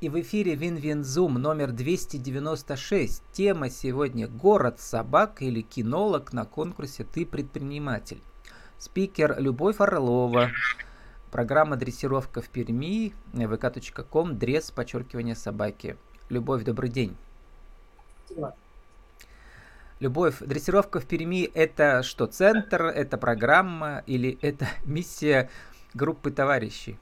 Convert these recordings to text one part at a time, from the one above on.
И в эфире Win-Win Zoom номер 296. Тема сегодня «Город собак» или «Кинолог» на конкурсе «Ты предприниматель». Спикер Любовь Орлова. Программа «Дрессировка в Перми» vk.com дресс, подчеркивание собаки. Любовь, добрый день. Любовь, дрессировка в Перми – это что, центр, это программа или это миссия группы товарищей?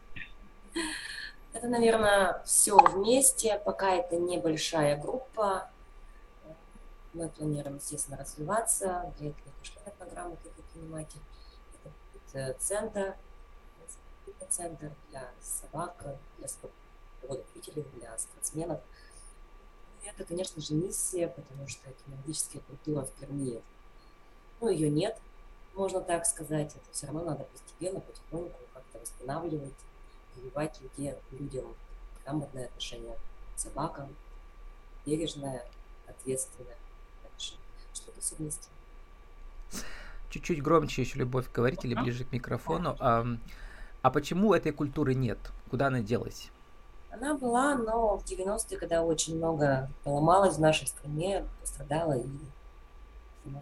Это, наверное, все вместе, пока это небольшая группа. Мы планируем, естественно, развиваться. Для этого школьная программа как предприниматель. Это будет э, центр, центр для собак, для любителей, для спортсменов. И это, конечно же, миссия, потому что кинологическая культура в Перми, ну, ее нет, можно так сказать. Это все равно надо постепенно, потихоньку как-то восстанавливать прививать людей, людям грамотное отношение к собакам, бережное, ответственное отношение. Что-то все вместе. Чуть-чуть громче еще, Любовь, говорите или ближе к микрофону. А, а почему этой культуры нет? Куда она делась? Она была, но в 90-е, когда очень много поломалось в нашей стране, пострадала и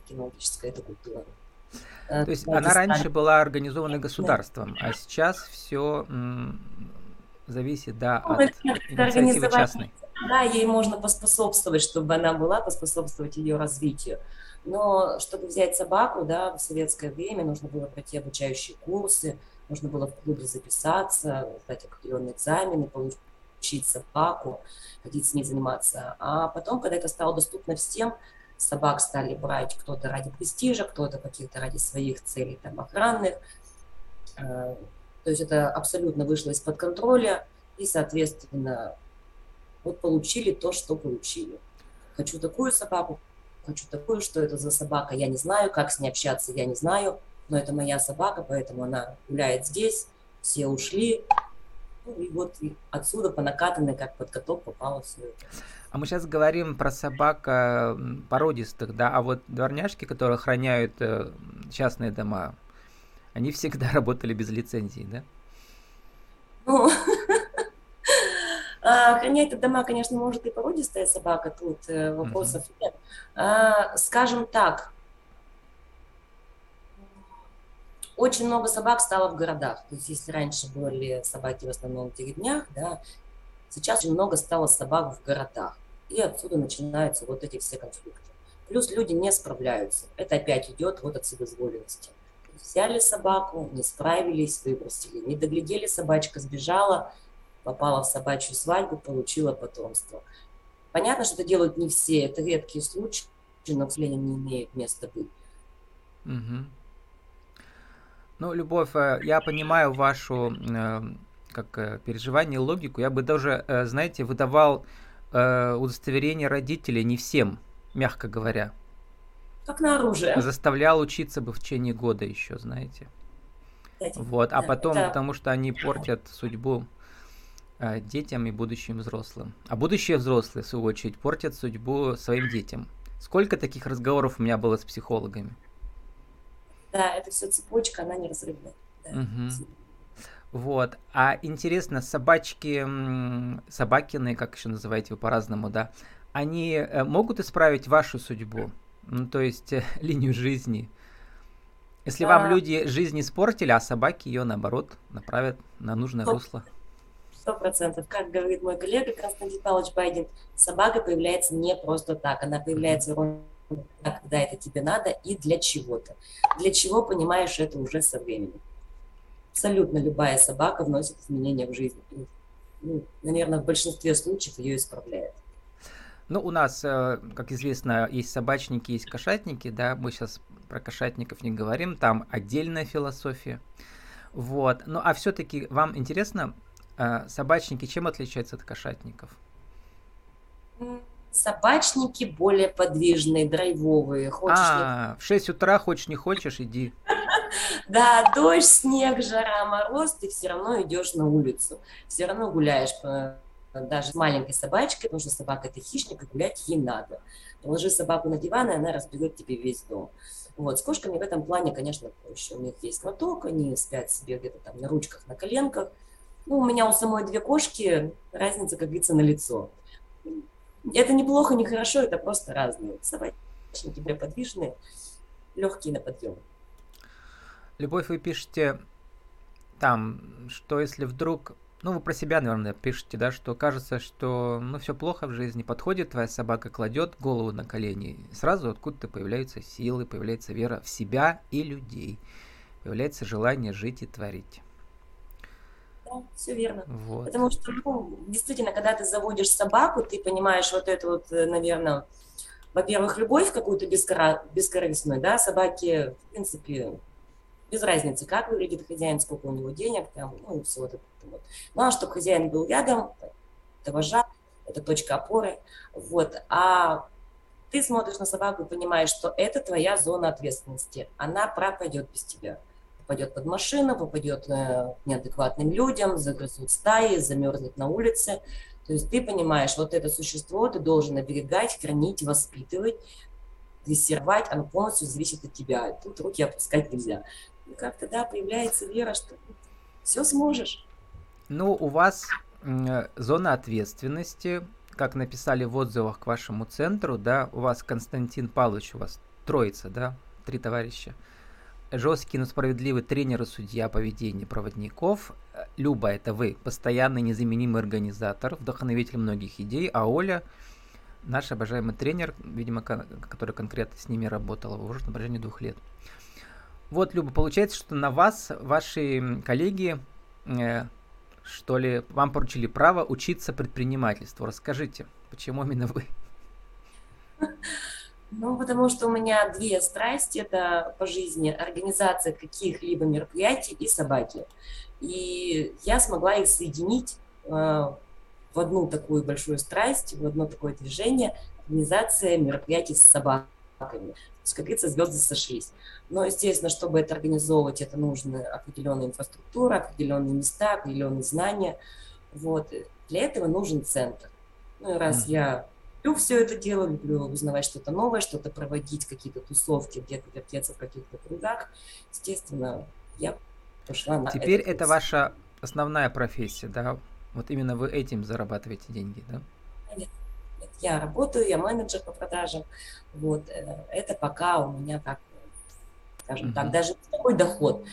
кинологическая эта культура. То есть она раньше была организована государством, а сейчас все зависит, да, ну, от инициативы частной. Да, ей можно поспособствовать, чтобы она была, поспособствовать ее развитию. Но чтобы взять собаку, да, в советское время нужно было пройти обучающие курсы, нужно было в клубе записаться, сдать определенные экзамены, получить собаку, ходить с ней заниматься. А потом, когда это стало доступно всем, собак стали брать кто-то ради престижа, кто-то каких-то ради своих целей там, охранных. Э, то есть это абсолютно вышло из-под контроля, и, соответственно, вот получили то, что получили. Хочу такую собаку, хочу такую, что это за собака, я не знаю, как с ней общаться, я не знаю, но это моя собака, поэтому она гуляет здесь, все ушли, ну и вот отсюда по накатанной, как под каток попало все это. А мы сейчас говорим про собак породистых, да, а вот дворняжки, которые охраняют э, частные дома, они всегда работали без лицензии, да? Ну, а, охранять дома, конечно, может и породистая собака, тут э, вопросов нет. А, скажем так, очень много собак стало в городах. То есть если раньше были собаки в основном в деревнях, да, сейчас очень много стало собак в городах. И отсюда начинаются вот эти все конфликты. Плюс люди не справляются. Это опять идет вот от вседозволенности. Взяли собаку, не справились, выбросили. Не доглядели, собачка сбежала, попала в собачью свадьбу, получила потомство. Понятно, что это делают не все, это редкие случаи, но, к сожалению, не имеют места быть. Угу. Ну, Любовь, э, я понимаю вашу э, как э, переживание, логику. Я бы даже, знаете, выдавал удостоверение родителей не всем, мягко говоря. Как на оружие. Заставлял учиться бы в течение года еще, знаете. Вот, а потом, это... потому что они портят судьбу детям и будущим взрослым. А будущие взрослые, в свою очередь, портят судьбу своим детям. Сколько таких разговоров у меня было с психологами? Да, это все цепочка, она неразрывная. Да. Угу. Вот. А интересно, собачки, собакины, как еще называете вы по-разному, да, они э, могут исправить вашу судьбу? Ну, то есть э, линию жизни. Если вам люди жизнь испортили, а собаки ее, наоборот, направят на нужное русло. Сто процентов. Как говорит мой коллега Константин Павлович Байден, собака появляется не просто так. Она появляется ровно когда это тебе надо и для чего-то. Для чего, понимаешь, это уже со временем. Абсолютно любая собака вносит изменения в жизнь. И, ну, наверное, в большинстве случаев ее исправляет. Ну, у нас, э, как известно, есть собачники, есть кошатники, да, мы сейчас про кошатников не говорим, там отдельная философия. Вот. Ну, а все-таки вам интересно, э, собачники чем отличаются от кошатников? Собачники более подвижные, драйвовые. Хочешь а, не... в 6 утра хочешь не хочешь, иди. Да, дождь, снег, жара, мороз, ты все равно идешь на улицу, все равно гуляешь даже с маленькой собачкой, потому что собака это хищник, и гулять ей надо. Положи собаку на диван, и она разберет тебе весь дом. Вот, с кошками в этом плане, конечно, проще. У них есть лоток, они спят себе где-то там на ручках, на коленках. Ну, у меня у самой две кошки, разница, как говорится, на лицо. Это неплохо, не хорошо, это просто разные. Собачники подвижные, легкие на подъем. Любовь, вы пишете там, что если вдруг ну, вы про себя, наверное, пишете, да, что кажется, что, ну, все плохо в жизни, подходит твоя собака, кладет голову на колени, сразу откуда-то появляются силы, появляется вера в себя и людей, появляется желание жить и творить. Да, все верно. Вот. Потому что, ну, действительно, когда ты заводишь собаку, ты понимаешь вот это вот, э, наверное, во-первых, любовь какую-то бескора... бескорыстную, да, собаки, в принципе, без разницы, как выглядит хозяин, сколько у него денег, там, ну, все вот это вот. Главное, чтобы хозяин был рядом, это вожак, это точка опоры, вот. А ты смотришь на собаку и понимаешь, что это твоя зона ответственности, она пропадет без тебя. Попадет под машину, попадет э, к неадекватным людям, загрызут стаи, замерзнет на улице. То есть ты понимаешь, вот это существо ты должен оберегать, хранить, воспитывать, дрессировать, оно полностью зависит от тебя. Тут руки опускать нельзя как-то, да, появляется вера, что все сможешь. Ну, у вас зона ответственности, как написали в отзывах к вашему центру, да, у вас Константин Павлович, у вас троица, да, три товарища. Жесткий, но справедливый тренер и судья поведения проводников. Люба, это вы, постоянный незаменимый организатор, вдохновитель многих идей, а Оля наш обожаемый тренер, видимо, который конкретно с ними работал уже на протяжении двух лет. Вот, Люба, получается, что на вас ваши коллеги, э, что ли, вам поручили право учиться предпринимательству. Расскажите, почему именно вы? Ну, потому что у меня две страсти. Это по жизни организация каких-либо мероприятий и собаки. И я смогла их соединить э, в одну такую большую страсть, в одно такое движение, организация мероприятий с собаками. То есть, как говорится, звезды сошлись. Но, естественно, чтобы это организовывать, это нужна определенная инфраструктура, определенные места, определенные знания. Вот. Для этого нужен центр. Ну и раз mm. я люблю все это дело, люблю узнавать что-то новое, что-то проводить, какие-то тусовки, где-то вертеться в каких-то кругах, естественно, я пошла на Теперь это, это ваша основная профессия, да? Вот именно вы этим зарабатываете деньги, да? Нет, нет, я работаю, я менеджер по продажам. Вот, э, это пока у меня так скажем mm-hmm. так, даже такой доход.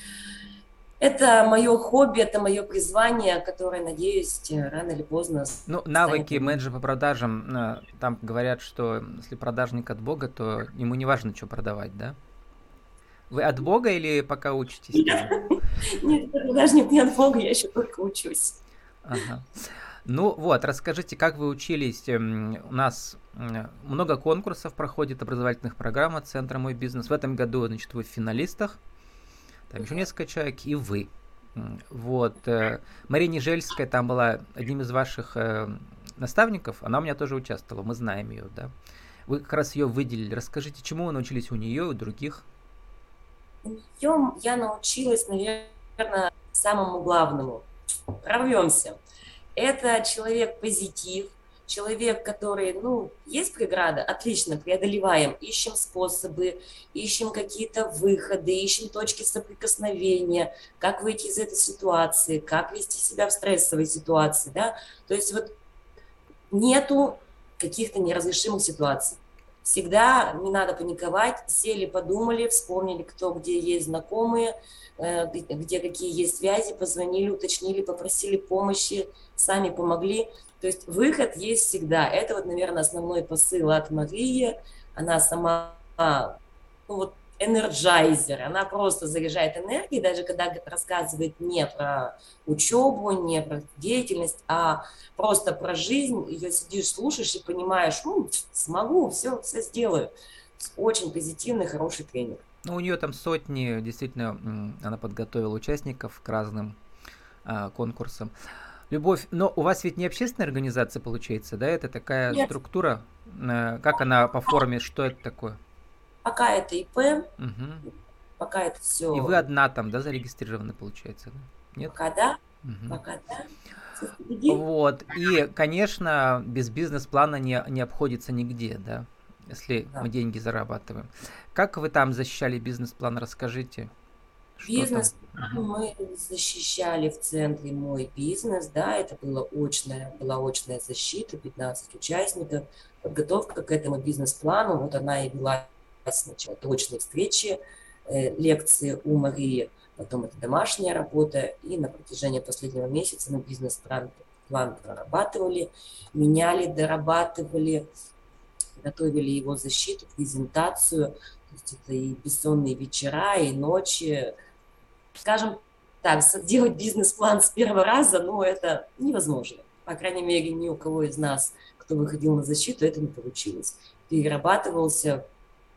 Это мое хобби, это мое призвание, которое, надеюсь, рано или поздно... Ну, навыки станет... менеджера по продажам, э, там говорят, что если продажник от Бога, то ему не важно, что продавать, да? Вы от Бога или пока учитесь? Нет, продажник не от Бога, я еще только учусь. Ага. Ну вот, расскажите, как вы учились? Эм, у нас много конкурсов проходит образовательных программ от Центра «Мой бизнес». В этом году, значит, вы в финалистах. Там еще несколько человек, и вы. Вот. Э, Мария Нежельская там была одним из ваших э, наставников. Она у меня тоже участвовала, мы знаем ее, да. Вы как раз ее выделили. Расскажите, чему вы научились у нее и у других? У нее я научилась, наверное, самому главному. Прорвемся. Это человек позитив, человек, который, ну, есть преграда, отлично, преодолеваем, ищем способы, ищем какие-то выходы, ищем точки соприкосновения, как выйти из этой ситуации, как вести себя в стрессовой ситуации, да, то есть вот нету каких-то неразрешимых ситуаций. Всегда не надо паниковать, сели, подумали, вспомнили, кто где есть знакомые, э, где какие есть связи, позвонили, уточнили, попросили помощи, сами помогли. То есть выход есть всегда. Это вот, наверное, основной посыл от Марии. Она сама, ну вот, энерджайзер, она просто заряжает энергией, даже когда рассказывает не про учебу, не про деятельность, а просто про жизнь, ее сидишь, слушаешь и понимаешь, ну, смогу, все, все сделаю. Очень позитивный, хороший тренер. Ну, у нее там сотни, действительно, она подготовила участников к разным а, конкурсам. Любовь, но у вас ведь не общественная организация получается, да? Это такая Нет. структура. Э, как она по форме, что это такое? Пока это ИП, угу. пока это все. И вы одна там, да, зарегистрированы, получается? Да? Нет? Пока да. Угу. Пока да. Вот. И, конечно, без бизнес-плана не, не обходится нигде, да, если да. мы деньги зарабатываем. Как вы там защищали бизнес-план, расскажите, Бизнес мы защищали в центре мой бизнес, да, это было очная, была очная защита, 15 участников, подготовка к этому бизнес-плану, вот она и вела сначала точные встречи, э, лекции у Марии, потом это домашняя работа, и на протяжении последнего месяца мы бизнес-план план прорабатывали, меняли, дорабатывали, готовили его защиту, презентацию, то есть это и бессонные вечера, и ночи. Скажем так, делать бизнес-план с первого раза, ну, это невозможно. По крайней мере, ни у кого из нас, кто выходил на защиту, это не получилось. Перерабатывался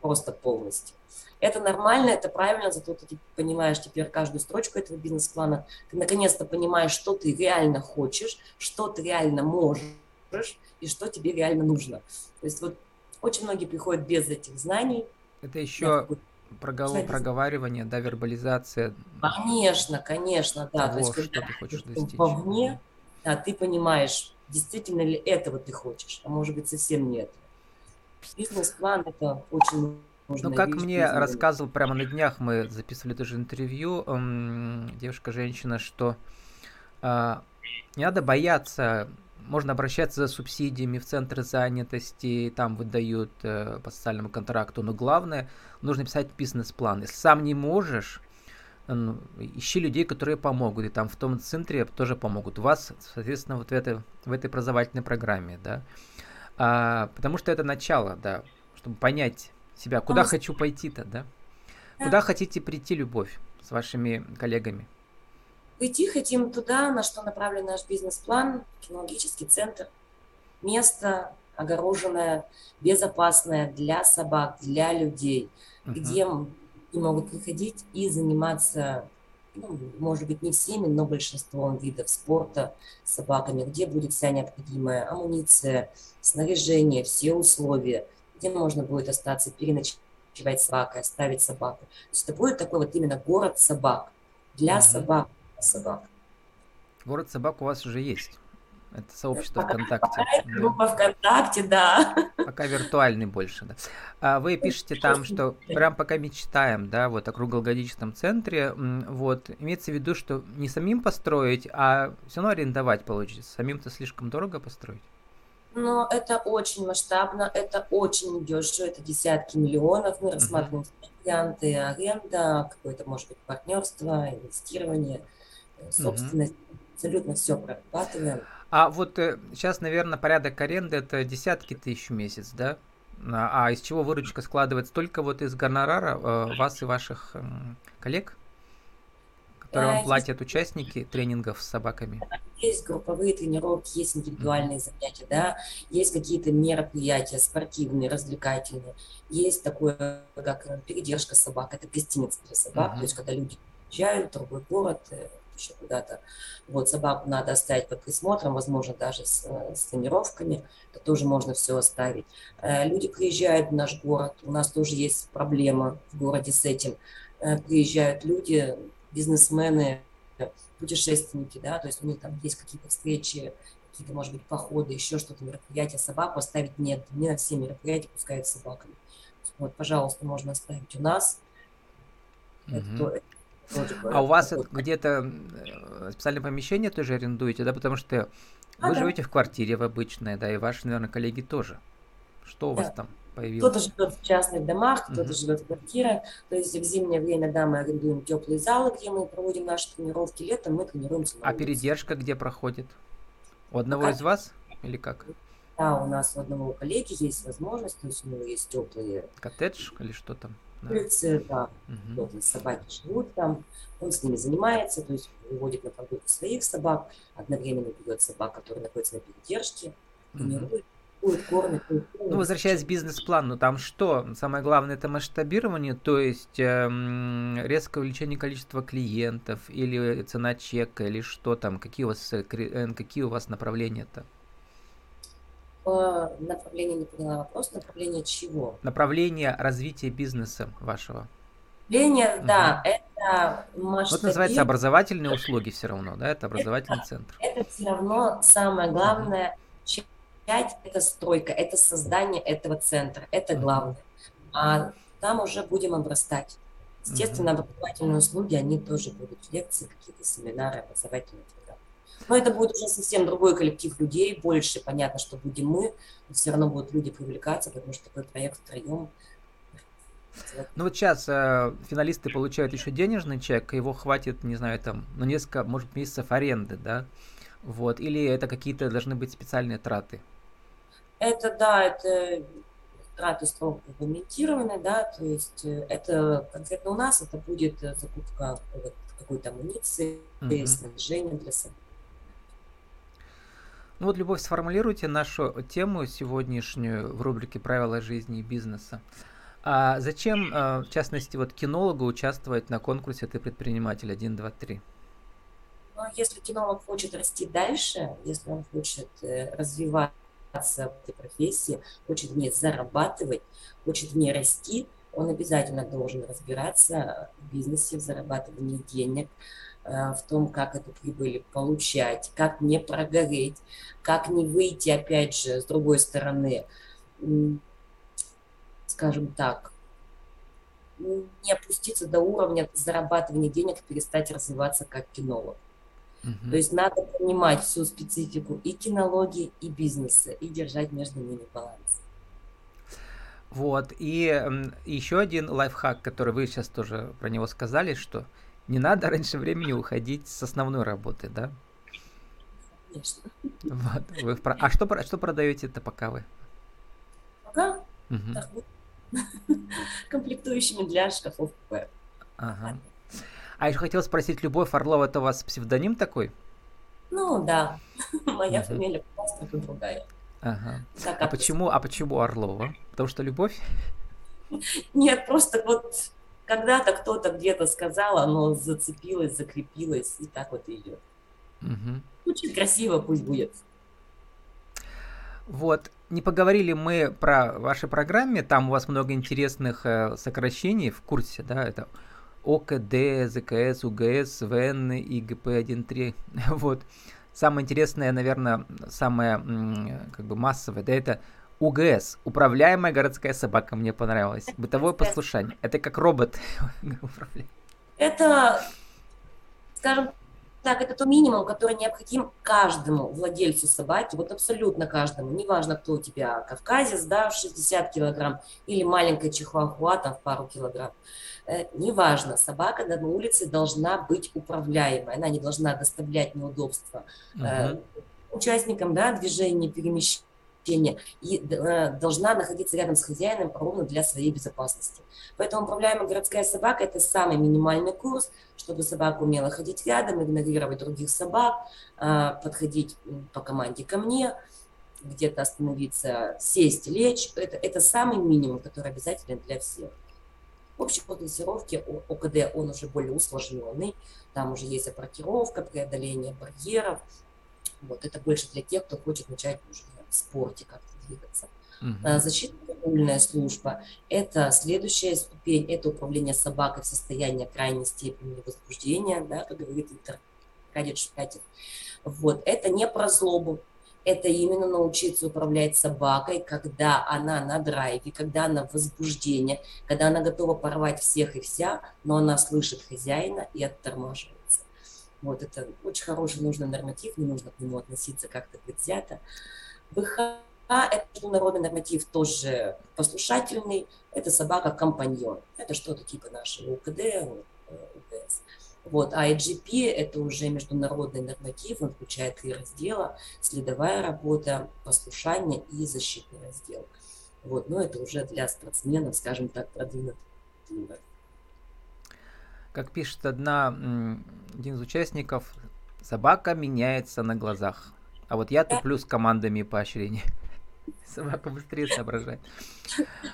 просто полностью. Это нормально, это правильно, зато ты понимаешь теперь каждую строчку этого бизнес-плана. Ты наконец-то понимаешь, что ты реально хочешь, что ты реально можешь и что тебе реально нужно. То есть вот очень многие приходят без этих знаний. Это еще проговор, проговаривание, да, вербализация. Конечно, конечно, да. Того, То есть, что ты хочешь достичь. Вовне, да, ты понимаешь, действительно ли этого ты хочешь, а может быть совсем нет. Бизнес-план это очень ну, как мне рассказывал прямо на днях, мы записывали даже интервью, девушка-женщина, что э, не надо бояться, можно обращаться за субсидиями в центры занятости, там выдают э, по социальному контракту, но главное, нужно писать бизнес-план. Если сам не можешь, ищи людей, которые помогут, и там в том центре тоже помогут. Вас, соответственно, вот в этой, в этой образовательной программе, да. А, потому что это начало, да, чтобы понять, себя. Куда а хочу пойти-то, да? да? Куда хотите прийти, Любовь, с вашими коллегами? Пойти хотим туда, на что направлен наш бизнес-план, технологический центр. Место огороженное, безопасное для собак, для людей, uh-huh. где они могут приходить и заниматься, ну, может быть, не всеми, но большинством видов спорта с собаками, где будет вся необходимая амуниция, снаряжение, все условия – где можно будет остаться, переночевать собакой, оставить собаку. То есть это будет такой вот именно город собак, для угу. собак, собак. Город собак у вас уже есть. Это сообщество пока, ВКонтакте. Пока да. группа ВКонтакте, да. Пока виртуальный больше, да. А вы пишете там, что прям пока мечтаем, да, вот о круглогодичном центре, вот, имеется в виду, что не самим построить, а все равно арендовать получится. Самим-то слишком дорого построить но это очень масштабно, это очень дешево, это десятки миллионов. Мы рассматриваем uh-huh. варианты аренда, какое-то, может быть, партнерство, инвестирование, собственность. Uh-huh. Абсолютно все прорабатываем. А вот э, сейчас, наверное, порядок аренды это десятки тысяч в месяц, да? А, а из чего выручка складывается? Только вот из гонорара э, вас и ваших э, коллег? которые вам платят участники тренингов с собаками? Есть групповые тренировки, есть индивидуальные mm-hmm. занятия, да, есть какие-то мероприятия спортивные, развлекательные, есть такое, как передержка собак, это гостиница для собак, mm-hmm. то есть когда люди приезжают в другой город, э, еще куда-то, вот собаку надо оставить под присмотром, возможно, даже с, с тренировками, это тоже можно все оставить. Э, люди приезжают в наш город, у нас тоже есть проблема в городе с этим, э, приезжают люди, бизнесмены, путешественники, да, то есть у них там есть какие-то встречи, какие-то, может быть, походы, еще что-то, мероприятия, собаку оставить нет. Не на все мероприятия пускают собаками. Вот, пожалуйста, можно оставить у нас. Угу. Это, а у вас где-то э, специальное помещение тоже арендуете, да, потому что а, вы да. живете в квартире в обычной, да, и ваши, наверное, коллеги тоже. Что у да. вас там? появился? Кто-то живет в частных домах, кто-то uh-huh. живет в квартирах. То есть в зимнее время, да, мы арендуем теплые залы, где мы проводим наши тренировки. Летом мы тренируемся на А передержка где проходит? У одного как? из вас или как? Да, у нас у одного коллеги есть возможность, то есть у него есть теплые... Коттедж или что там? Да. да. Угу. собаки живут там, он с ними занимается, то есть выводит на прогулку своих собак, одновременно берет собак, которые находятся на передержке, тренирует, угу кормит, Ну, возвращаясь к бизнес-плану, там что? Самое главное это масштабирование, то есть эм, резкое увеличение количества клиентов или цена чека, или что там, какие у вас, э, э, какие у вас направления-то? Направление не поняла вопрос. Направление чего? Направление развития бизнеса вашего. Направление, угу. да, это масштабирование. Вот называется образовательные услуги все равно, да, это образовательный это, центр. Это все равно самое главное, угу. 5 – это стройка, это создание этого центра, это главное. А там уже будем обрастать. Естественно, образовательные услуги, они тоже будут лекции, какие-то семинары, образовательные. Но это будет уже совсем другой коллектив людей, больше, понятно, что будем мы, но все равно будут люди привлекаться, потому что такой проект втроем ну вот сейчас э, финалисты получают еще денежный чек, его хватит, не знаю, там, на несколько, может, месяцев аренды, да? Вот, или это какие-то должны быть специальные траты? Это, да, это траты строго регламентированы, да, то есть э, это конкретно у нас это будет э, закупка какой-то амуниции, mm-hmm. снаряжения для собак. Ну вот, Любовь, сформулируйте нашу тему сегодняшнюю в рубрике «Правила жизни и бизнеса». А зачем, э, в частности, вот кинологу участвовать на конкурсе «Ты предприниматель 1, 2, 3»? Ну, если кинолог хочет расти дальше, если он хочет развивать в этой профессии, хочет в ней зарабатывать, хочет в ней расти, он обязательно должен разбираться в бизнесе, в зарабатывании денег, э, в том, как эту прибыль получать, как не прогореть, как не выйти, опять же, с другой стороны, скажем так, не опуститься до уровня зарабатывания денег, перестать развиваться как кинолог. Угу. То есть надо понимать всю специфику и кинологии, и бизнеса, и держать между ними баланс. Вот, и еще один лайфхак, который вы сейчас тоже про него сказали, что не надо раньше времени уходить с основной работы, да? Конечно. Вот, вы в... А что, что продаете-то пока вы? Пока? Угу. Комплектующими для шкафов Ага. А еще хотел спросить, Любовь Орлова, это у вас псевдоним такой? Ну да, моя угу. фамилия просто другая. Ага. Так, а, а почему, а почему Орлова? Потому что любовь? Нет, просто вот когда-то кто-то где-то сказал, оно зацепилось, закрепилось, и так вот идет. Угу. Очень красиво пусть будет. Вот, не поговорили мы про вашей программе, там у вас много интересных э, сокращений в курсе, да, это ОКД, ЗКС, УГС, ВН и ГП-1.3. Вот. Самое интересное, наверное, самое как бы массовое, да, это УГС, управляемая городская собака, мне понравилось. Бытовое послушание. Это как робот. Это, скажем так, это то минимум, который необходим каждому владельцу собаки, вот абсолютно каждому, неважно, кто у тебя, кавказец, да, в 60 килограмм, или маленькая чихуахуа, там, в пару килограмм. Э, неважно, собака на улице должна быть управляемой, она не должна доставлять неудобства uh-huh. участникам да, движения, перемещения и э, должна находиться рядом с хозяином ровно для своей безопасности. Поэтому управляемая городская собака – это самый минимальный курс, чтобы собака умела ходить рядом, игнорировать других собак, подходить по команде ко мне, где-то остановиться, сесть, лечь. Это, это самый минимум, который обязателен для всех. В общей дозировке ОКД он уже более усложненный, там уже есть апортировка, преодоление барьеров. Вот это больше для тех, кто хочет начать уже спорте как-то двигаться. Uh-huh. Защитная служба – это следующая ступень, это управление собакой в состоянии крайней степени возбуждения, да, как говорит Виктор Аркадьевич Шпятев. Вот, это не про злобу, это именно научиться управлять собакой, когда она на драйве, когда она в возбуждении, когда она готова порвать всех и вся, но она слышит хозяина и оттормаживается. Вот это очень хороший, нужный норматив, не нужно к нему относиться как-то предвзято. ВХ – это международный норматив, тоже послушательный, это собака-компаньон. Это что-то типа нашего УКД, УКС. Вот, а IGP – это уже международный норматив, он включает три раздела, следовая работа, послушание и защитный раздел. Вот, но это уже для спортсменов, скажем так, продвинутый Как пишет одна, один из участников, собака меняется на глазах. А вот я туплю с командами поощрения. Собака быстрее соображает.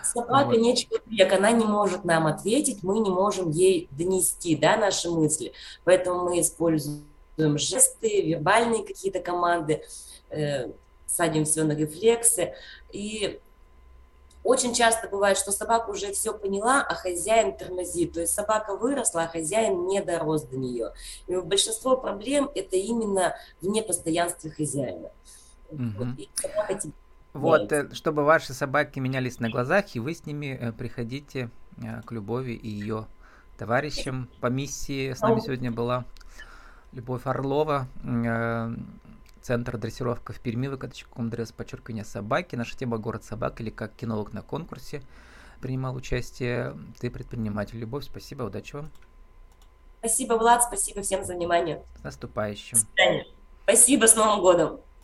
Собака вот. не человек, она не может нам ответить, мы не можем ей донести да, наши мысли. Поэтому мы используем жесты, вербальные какие-то команды, э, садим все на рефлексы. И очень часто бывает, что собака уже все поняла, а хозяин тормозит. То есть собака выросла, а хозяин не дорос до нее. И большинство проблем это именно в непостоянстве хозяина. Угу. Вот, и собака вот, э, чтобы ваши собаки менялись на глазах, и вы с ними э, приходите э, к Любови и ее товарищам по миссии. С нами сегодня была Любовь Орлова, Центр дрессировка в Перми, vk.com, дресс, подчеркивание собаки. Наша тема «Город собак» или как кинолог на конкурсе принимал участие. Ты предприниматель. Любовь, спасибо, удачи вам. Спасибо, Влад, спасибо всем за внимание. С наступающим. Спасибо, с Новым годом.